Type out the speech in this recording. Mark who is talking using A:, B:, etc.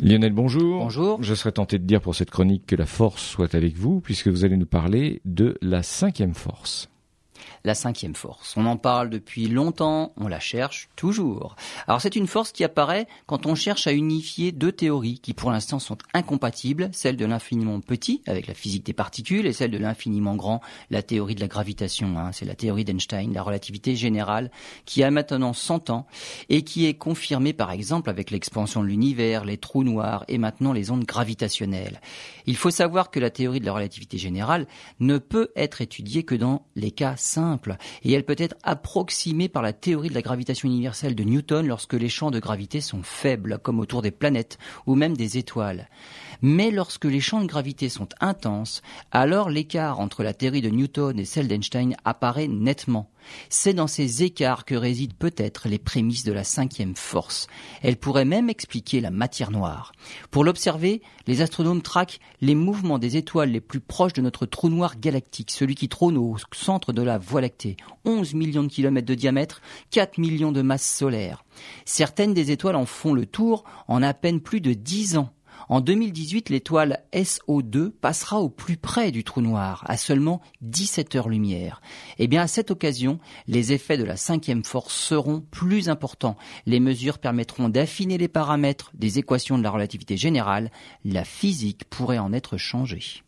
A: Lionel, bonjour.
B: Bonjour.
A: Je serais tenté de dire pour cette chronique que la force soit avec vous, puisque vous allez nous parler de la cinquième force
B: la cinquième force. On en parle depuis longtemps, on la cherche toujours. Alors c'est une force qui apparaît quand on cherche à unifier deux théories qui pour l'instant sont incompatibles, celle de l'infiniment petit avec la physique des particules et celle de l'infiniment grand, la théorie de la gravitation. Hein. C'est la théorie d'Einstein, la relativité générale, qui a maintenant 100 ans et qui est confirmée par exemple avec l'expansion de l'univers, les trous noirs et maintenant les ondes gravitationnelles. Il faut savoir que la théorie de la relativité générale ne peut être étudiée que dans les cas et elle peut être approximée par la théorie de la gravitation universelle de Newton lorsque les champs de gravité sont faibles, comme autour des planètes ou même des étoiles. Mais lorsque les champs de gravité sont intenses, alors l'écart entre la théorie de Newton et celle d'Einstein apparaît nettement. C'est dans ces écarts que résident peut-être les prémices de la cinquième force. Elle pourrait même expliquer la matière noire. Pour l'observer, les astronomes traquent les mouvements des étoiles les plus proches de notre trou noir galactique, celui qui trône au centre de la Voie lactée. 11 millions de kilomètres de diamètre, 4 millions de masses solaires. Certaines des étoiles en font le tour en à peine plus de 10 ans. En 2018, l'étoile SO2 passera au plus près du trou noir, à seulement 17 heures-lumière. Eh bien, à cette occasion, les effets de la cinquième force seront plus importants. Les mesures permettront d'affiner les paramètres des équations de la relativité générale. La physique pourrait en être changée.